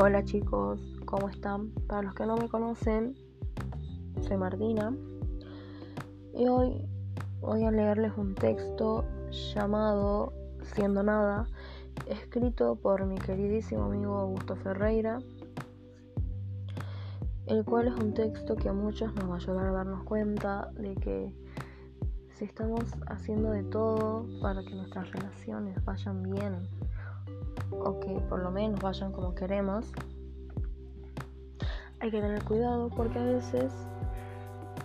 Hola chicos, ¿cómo están? Para los que no me conocen, soy Martina y hoy voy a leerles un texto llamado Siendo Nada, escrito por mi queridísimo amigo Augusto Ferreira, el cual es un texto que a muchos nos va a ayudar a darnos cuenta de que si estamos haciendo de todo para que nuestras relaciones vayan bien, o que por lo menos vayan como queremos, hay que tener cuidado porque a veces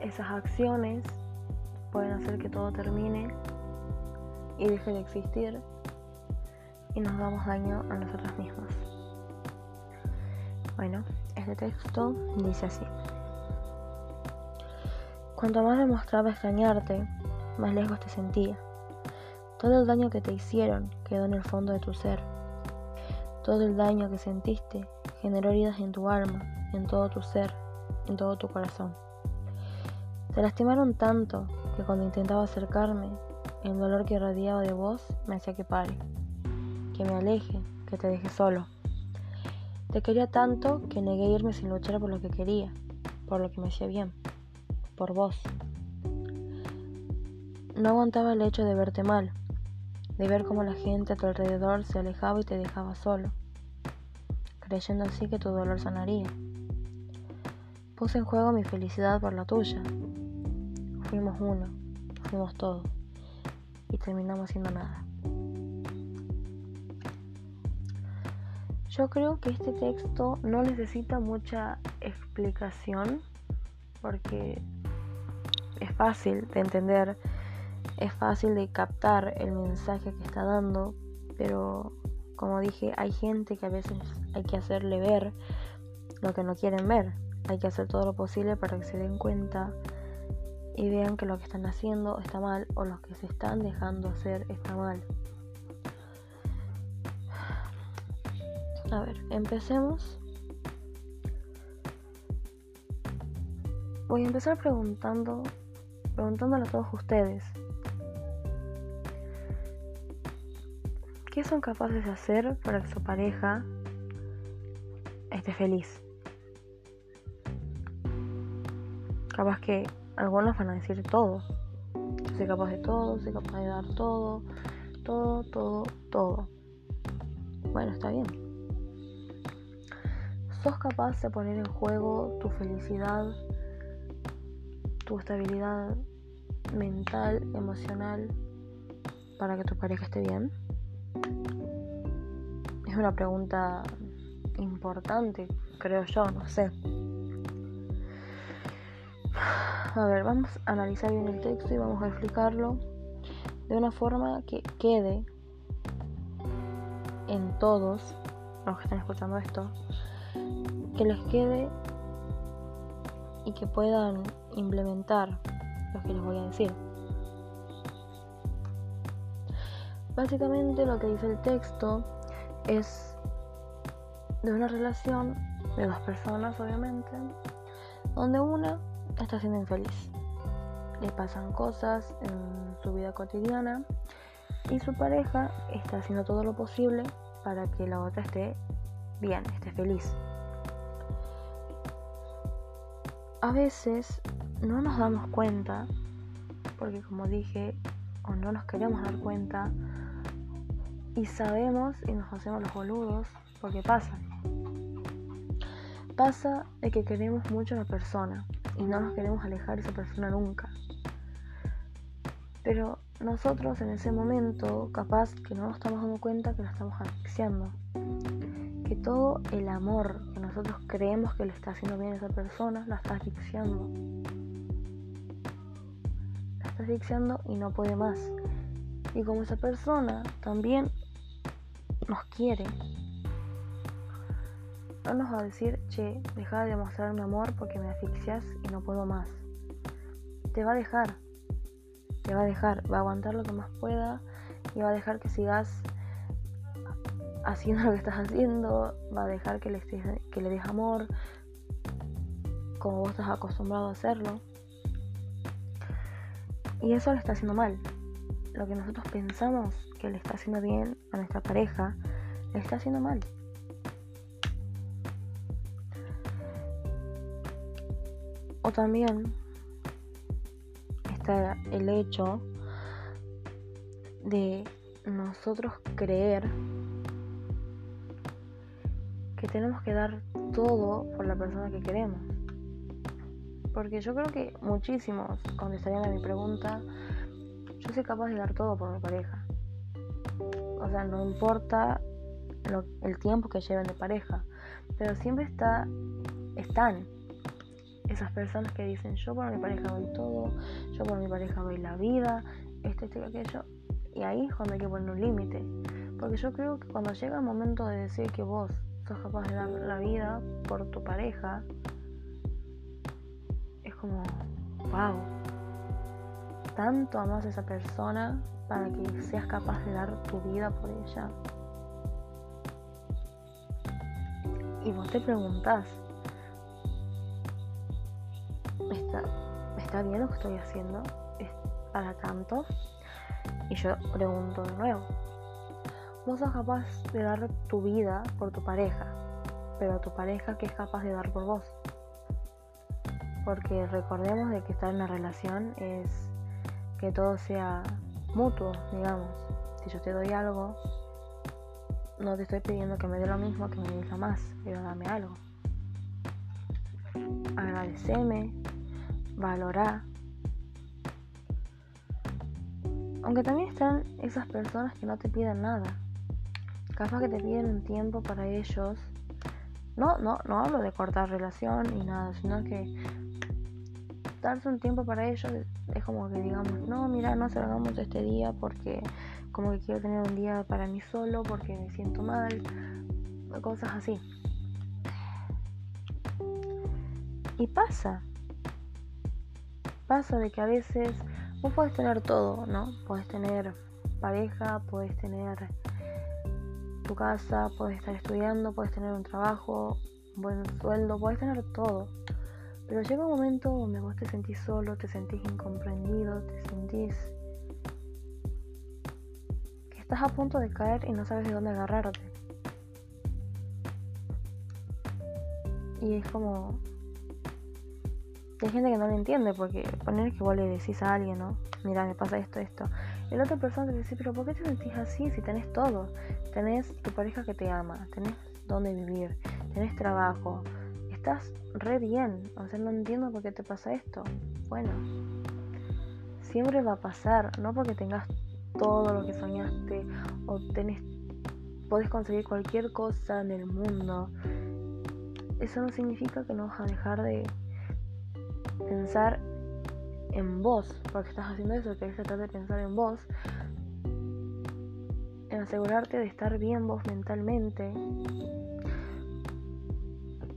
esas acciones pueden hacer que todo termine y deje de existir y nos damos daño a nosotras mismas. Bueno, este texto dice así. Cuanto más demostraba extrañarte, más lejos te sentía. Todo el daño que te hicieron quedó en el fondo de tu ser todo el daño que sentiste generó heridas en tu alma, en todo tu ser, en todo tu corazón. Te lastimaron tanto que cuando intentaba acercarme, el dolor que irradiaba de vos me hacía que pare, que me aleje, que te deje solo. Te quería tanto que negué irme sin luchar por lo que quería, por lo que me hacía bien, por vos. No aguantaba el hecho de verte mal, de ver cómo la gente a tu alrededor se alejaba y te dejaba solo, creyendo así que tu dolor sanaría. Puse en juego mi felicidad por la tuya. Fuimos uno, fuimos todo, y terminamos siendo nada. Yo creo que este texto no necesita mucha explicación porque es fácil de entender es fácil de captar el mensaje que está dando, pero como dije, hay gente que a veces hay que hacerle ver lo que no quieren ver. Hay que hacer todo lo posible para que se den cuenta y vean que lo que están haciendo está mal o lo que se están dejando hacer está mal. A ver, empecemos. Voy a empezar preguntando, preguntándole a todos ustedes. ¿Qué son capaces de hacer para que su pareja esté feliz? Capaz que algunos van a decir todo. soy capaz de todo, soy capaz de dar todo, todo, todo, todo. Bueno, está bien. ¿Sos capaz de poner en juego tu felicidad, tu estabilidad mental, emocional, para que tu pareja esté bien? Es una pregunta importante, creo yo, no sé. A ver, vamos a analizar bien el texto y vamos a explicarlo de una forma que quede en todos los que están escuchando esto, que les quede y que puedan implementar lo que les voy a decir. Básicamente lo que dice el texto es de una relación de dos personas, obviamente, donde una está siendo infeliz. Le pasan cosas en su vida cotidiana y su pareja está haciendo todo lo posible para que la otra esté bien, esté feliz. A veces no nos damos cuenta, porque como dije, o no nos queremos dar cuenta, y sabemos y nos hacemos los boludos porque pasa. Pasa de que queremos mucho a la persona y no nos queremos alejar de esa persona nunca. Pero nosotros en ese momento, capaz que no nos estamos dando cuenta que lo estamos asfixiando. Que todo el amor que nosotros creemos que le está haciendo bien a esa persona, la está asfixiando. Asfixiando y no puede más. Y como esa persona también nos quiere. No nos va a decir, che, deja de mostrarme amor porque me asfixias y no puedo más. Te va a dejar. Te va a dejar. Va a aguantar lo que más pueda y va a dejar que sigas haciendo lo que estás haciendo. Va a dejar que le, que le des amor como vos estás acostumbrado a hacerlo. Y eso le está haciendo mal. Lo que nosotros pensamos que le está haciendo bien a nuestra pareja, le está haciendo mal. O también está el hecho de nosotros creer que tenemos que dar todo por la persona que queremos. Porque yo creo que muchísimos contestarían a mi pregunta, yo soy capaz de dar todo por mi pareja. O sea, no importa el tiempo que lleven de pareja, pero siempre está, están esas personas que dicen, yo por mi pareja doy todo, yo por mi pareja doy la vida, esto, esto y aquello. Y ahí es cuando hay que poner un límite. Porque yo creo que cuando llega el momento de decir que vos sos capaz de dar la vida por tu pareja, wow, tanto amas a esa persona para que seas capaz de dar tu vida por ella. Y vos te preguntás, ¿está, ¿está bien lo que estoy haciendo? ¿Es para tanto? Y yo pregunto de nuevo, vos sos capaz de dar tu vida por tu pareja, pero tu pareja ¿qué es capaz de dar por vos. Porque recordemos de que estar en una relación es que todo sea mutuo, digamos. Si yo te doy algo, no te estoy pidiendo que me dé lo mismo que me des más, pero dame algo. Agradeceme, valorá. Aunque también están esas personas que no te piden nada. Capaz que te piden un tiempo para ellos. No, no, no hablo de cortar relación ni nada, sino que darse un tiempo para ellos es como que digamos, no, mira, no salgamos este día porque como que quiero tener un día para mí solo porque me siento mal, cosas así. Y pasa, pasa de que a veces vos puedes tener todo, ¿no? Puedes tener pareja, puedes tener tu casa, puedes estar estudiando, puedes tener un trabajo, un buen sueldo, puedes tener todo. Pero llega un momento donde vos te sentís solo, te sentís incomprendido, te sentís Estás a punto de caer y no sabes de dónde agarrarte. Y es como... Hay gente que no lo entiende porque poner que vos le decís a alguien, ¿no? Mira, me pasa esto, esto. Y la otra persona te dice, pero ¿por qué te sentís así si tenés todo? Tenés tu pareja que te ama, tenés dónde vivir, tenés trabajo, estás re bien. O sea, no entiendo por qué te pasa esto. Bueno, siempre va a pasar, no porque tengas todo lo que soñaste o tenés, podés conseguir cualquier cosa en el mundo, eso no significa que no vas a dejar de pensar en vos, porque estás haciendo eso, que tratar de pensar en vos, en asegurarte de estar bien vos mentalmente.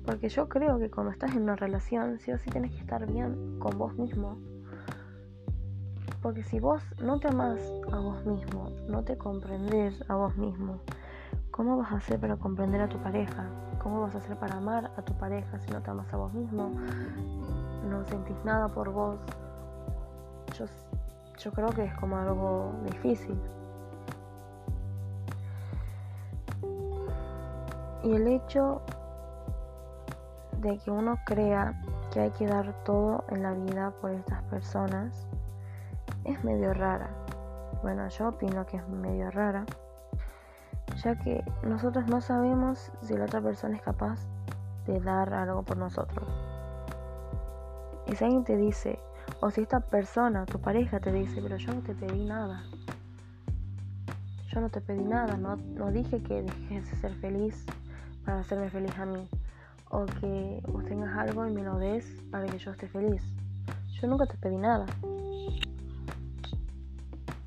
Porque yo creo que cuando estás en una relación, sí o sí tienes que estar bien con vos mismo. Porque si vos no te amas a vos mismo, no te comprendes a vos mismo, ¿cómo vas a hacer para comprender a tu pareja? ¿Cómo vas a hacer para amar a tu pareja si no te amas a vos mismo? No sentís nada por vos. Yo, yo creo que es como algo difícil. Y el hecho de que uno crea que hay que dar todo en la vida por estas personas es medio rara. Bueno, yo opino que es medio rara, ya que nosotros no sabemos si la otra persona es capaz de dar algo por nosotros. Y si alguien te dice, o si esta persona, tu pareja te dice, pero yo no te pedí nada. Yo no te pedí nada, no, no dije que dejes de ser feliz para hacerme feliz a mí. O que vos tengas algo y me lo des para que yo esté feliz. Yo nunca te pedí nada.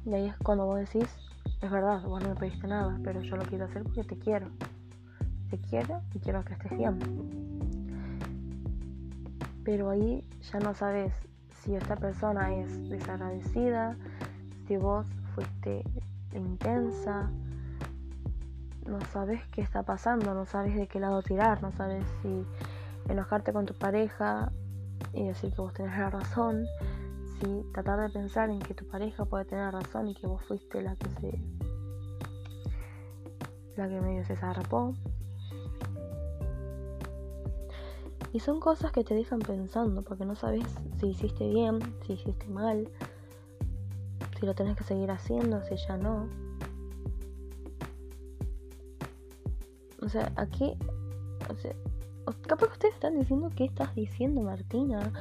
Y ahí es cuando vos decís, es verdad, vos no me pediste nada, pero yo lo quiero hacer porque te quiero. Te quiero y quiero que estés bien. Pero ahí ya no sabes si esta persona es desagradecida, si vos fuiste intensa, no sabes qué está pasando, no sabes de qué lado tirar, no sabes si enojarte con tu pareja y decir que vos tenés la razón, tratar de pensar en que tu pareja puede tener razón y que vos fuiste la que se la que medio se zarpó Y son cosas que te dejan pensando, porque no sabes si hiciste bien, si hiciste mal, si lo tenés que seguir haciendo, si ya no. O sea, aquí, o sea, capaz que ustedes están diciendo qué estás diciendo, Martina,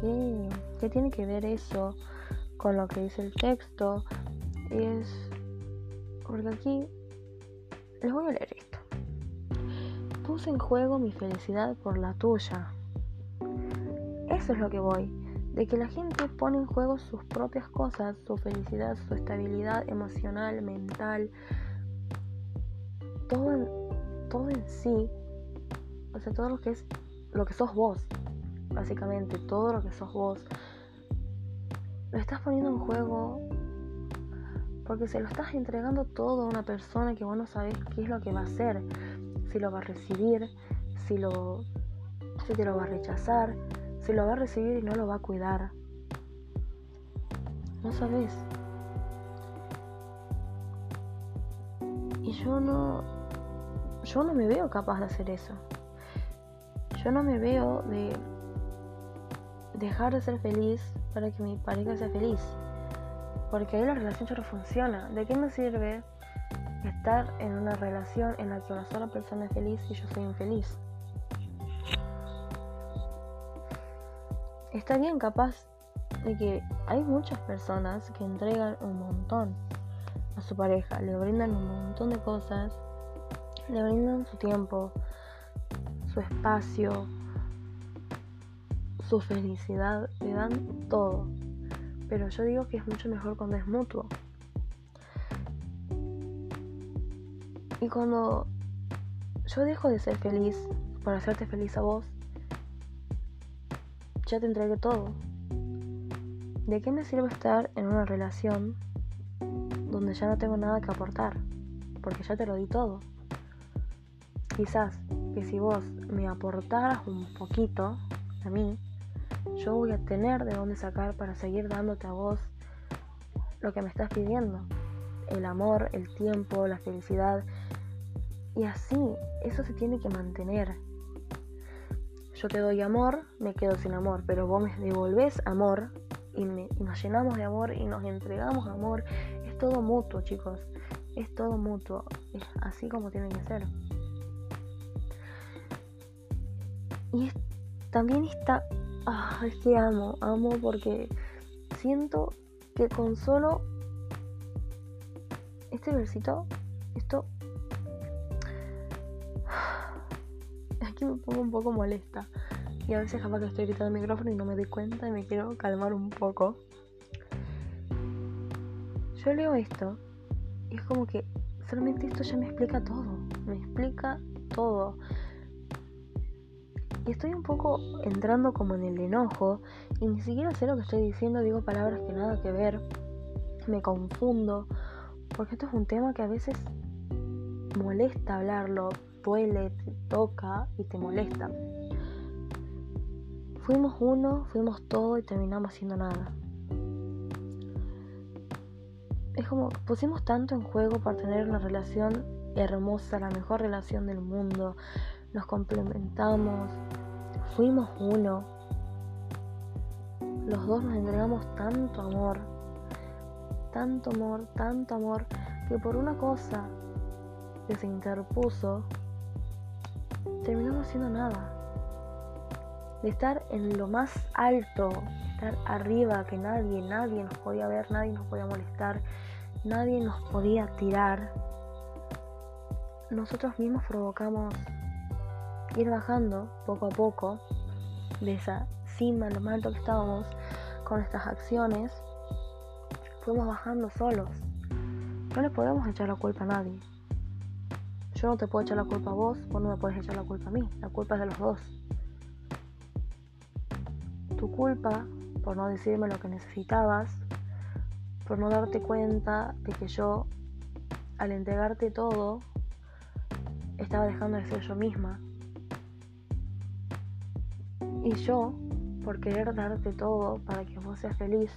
¿Qué, qué tiene que ver eso con lo que dice el texto. Es porque aquí les voy a leer esto. Puse en juego mi felicidad por la tuya. Eso es lo que voy. De que la gente pone en juego sus propias cosas, su felicidad, su estabilidad emocional, mental, todo todo en sí. O sea, todo lo que es lo que sos vos. Básicamente, todo lo que sos vos. Lo estás poniendo en juego porque se lo estás entregando todo a una persona que vos no sabés qué es lo que va a hacer, si lo va a recibir, si lo si te lo va a rechazar, si lo va a recibir y no lo va a cuidar. No sabes. Y yo no yo no me veo capaz de hacer eso. Yo no me veo de dejar de ser feliz para que mi pareja sea feliz. Porque ahí la relación ya no funciona. ¿De qué me sirve estar en una relación en la que una sola persona es feliz y yo soy infeliz? Está bien capaz de que hay muchas personas que entregan un montón a su pareja, le brindan un montón de cosas, le brindan su tiempo, su espacio, su felicidad, le dan todo pero yo digo que es mucho mejor cuando es mutuo. Y cuando yo dejo de ser feliz para hacerte feliz a vos, ya te entregué todo. ¿De qué me sirve estar en una relación donde ya no tengo nada que aportar? Porque ya te lo di todo. Quizás que si vos me aportaras un poquito a mí, yo voy a tener de dónde sacar para seguir dándote a vos lo que me estás pidiendo. El amor, el tiempo, la felicidad. Y así, eso se tiene que mantener. Yo te doy amor, me quedo sin amor, pero vos me devolvés amor y, nos llenamos de amor y nos entregamos amor. Es todo mutuo, chicos. Es todo mutuo. Es así como tiene que ser. Y también está Ah, es que amo, amo porque siento que con solo este versito, esto... Aquí me pongo un poco molesta. Y a veces capaz que estoy gritando el micrófono y no me doy cuenta y me quiero calmar un poco. Yo leo esto y es como que solamente esto ya me explica todo. Me explica todo. Y estoy un poco entrando como en el enojo y ni siquiera sé lo que estoy diciendo, digo palabras que nada que ver, me confundo, porque esto es un tema que a veces molesta hablarlo, duele, te toca y te molesta. Fuimos uno, fuimos todo y terminamos haciendo nada. Es como pusimos tanto en juego para tener una relación hermosa, la mejor relación del mundo, nos complementamos, fuimos uno. Los dos nos entregamos tanto amor, tanto amor, tanto amor, que por una cosa que se interpuso, terminamos haciendo nada. De estar en lo más alto, estar arriba, que nadie, nadie nos podía ver, nadie nos podía molestar, nadie nos podía tirar. Nosotros mismos provocamos ir bajando poco a poco de esa cima, lo más alto que estábamos con estas acciones, fuimos bajando solos. No le podemos echar la culpa a nadie. Yo no te puedo echar la culpa a vos, vos no me puedes echar la culpa a mí. La culpa es de los dos. Tu culpa por no decirme lo que necesitabas, por no darte cuenta de que yo, al entregarte todo, estaba dejando de ser yo misma y yo, por querer darte todo para que vos seas feliz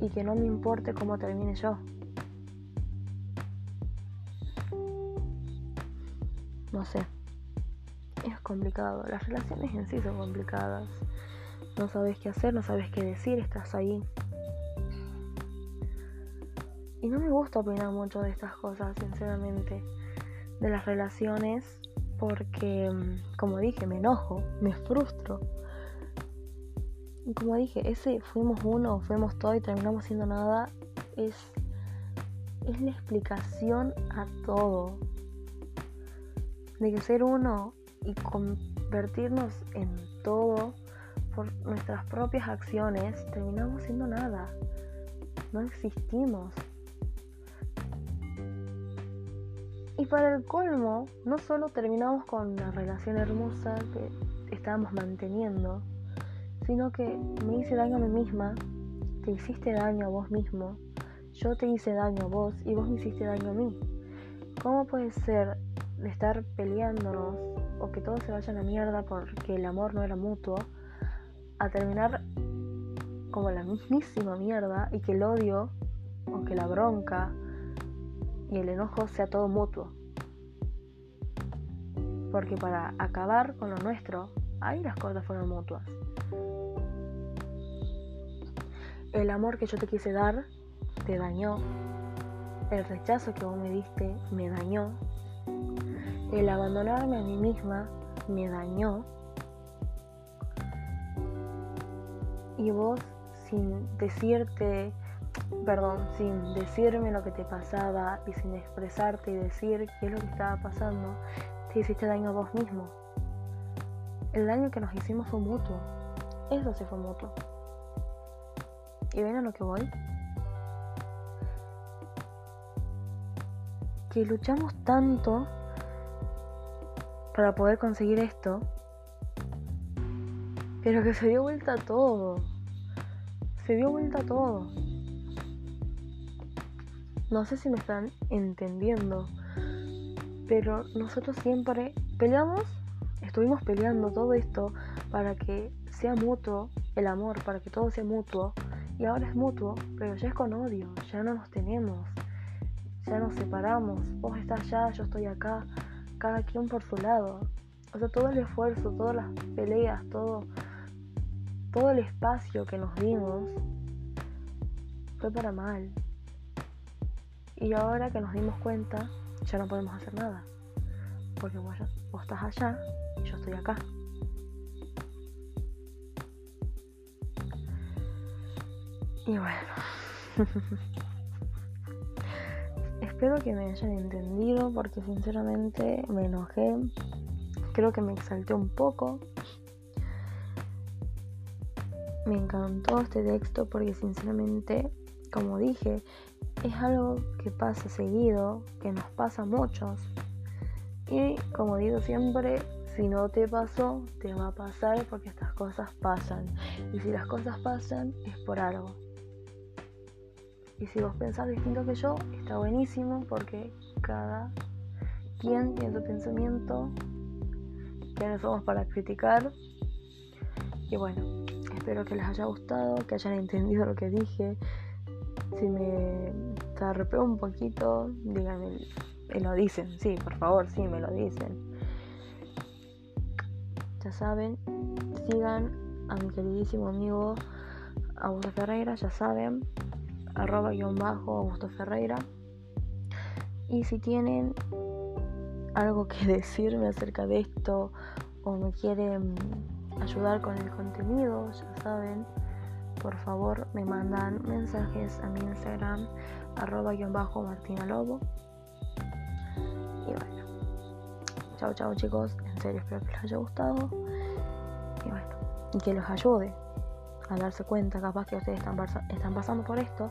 y que no me importe cómo termine yo. No sé. es complicado. Las relaciones en sí son complicadas. No sabes qué hacer, no sabes qué decir, estás ahí. Y no me gusta opinar mucho de estas cosas, sinceramente. De las relaciones, porque, mm, como dije, me enojo, me frustro. Y como dije, ese fuimos uno, fuimos todo y terminamos siendo nada, es, es la explicación a todo. De que ser uno y convertirnos en todo por nuestras propias acciones, terminamos siendo nada. No existimos. Y para el colmo, no solo terminamos con la relación hermosa que estábamos manteniendo, sino que me hice daño a mí misma, te hiciste daño a vos mismo, yo te hice daño a vos y vos me hiciste daño a mí. ¿Cómo puede ser de estar peleándonos o que todo se vaya a mierda porque el amor no era mutuo, a terminar como la mismísima mierda y que el odio o que la bronca y el enojo sea todo mutuo. Porque para acabar con lo nuestro, ahí las cosas fueron mutuas. El amor que yo te quise dar te dañó. El rechazo que vos me diste me dañó. El abandonarme a mí misma me dañó. Y vos sin decirte perdón, sin decirme lo que te pasaba y sin expresarte y decir qué es lo que estaba pasando, te hiciste daño a vos mismo. El daño que nos hicimos fue mutuo. Eso sí fue mutuo. ¿Y ven a lo que voy? Que luchamos tanto para poder conseguir esto, pero que se dio vuelta todo. Se dio vuelta todo. No sé si me están entendiendo, pero nosotros siempre peleamos, estuvimos peleando todo esto para que sea mutuo el amor, para que todo sea mutuo. Y ahora es mutuo, pero ya es con odio, ya no nos tenemos, ya nos separamos. Vos estás allá, yo estoy acá, cada quien por su lado. O sea, todo el esfuerzo, todas las peleas, todo, todo el espacio que nos dimos fue para mal. Y ahora que nos dimos cuenta, ya no podemos hacer nada. Porque vos, estás allá y yo estoy acá. Y bueno. Espero que me hayan entendido porque sinceramente me enojé. Creo que me exalté un poco. Me encantó este texto porque sinceramente, como dije, es algo que pasa seguido, que nos pasa a muchos. Y como digo siempre, si no te pasó, te va a pasar porque estas cosas pasan. Y si las cosas pasan, es por algo. Y si vos pensás distinto que yo, está buenísimo porque cada quien tiene su pensamiento. no somos para criticar. Y bueno, espero que les haya gustado, que hayan entendido lo que dije, si me zarpeo un poquito, díganme, me lo dicen, sí, por favor, sí, me lo dicen. Ya saben, sigan a mi queridísimo amigo Augusto Ferreira, ya saben, arroba guion bajo Augusto Ferreira. Y si tienen algo que decirme acerca de esto o me quieren ayudar con el contenido, ya saben, por favor me mandan mensajes a mi Instagram arroba guion bajo Martina Lobo. Y bueno, chao chao chicos, en serio espero que les haya gustado. Y bueno, y que los ayude a darse cuenta, capaz que ustedes están, están pasando por esto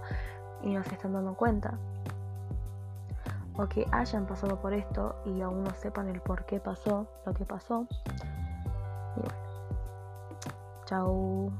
y no se están dando cuenta. O que hayan pasado por esto y aún no sepan el por qué pasó lo que pasó. Y bueno, chao.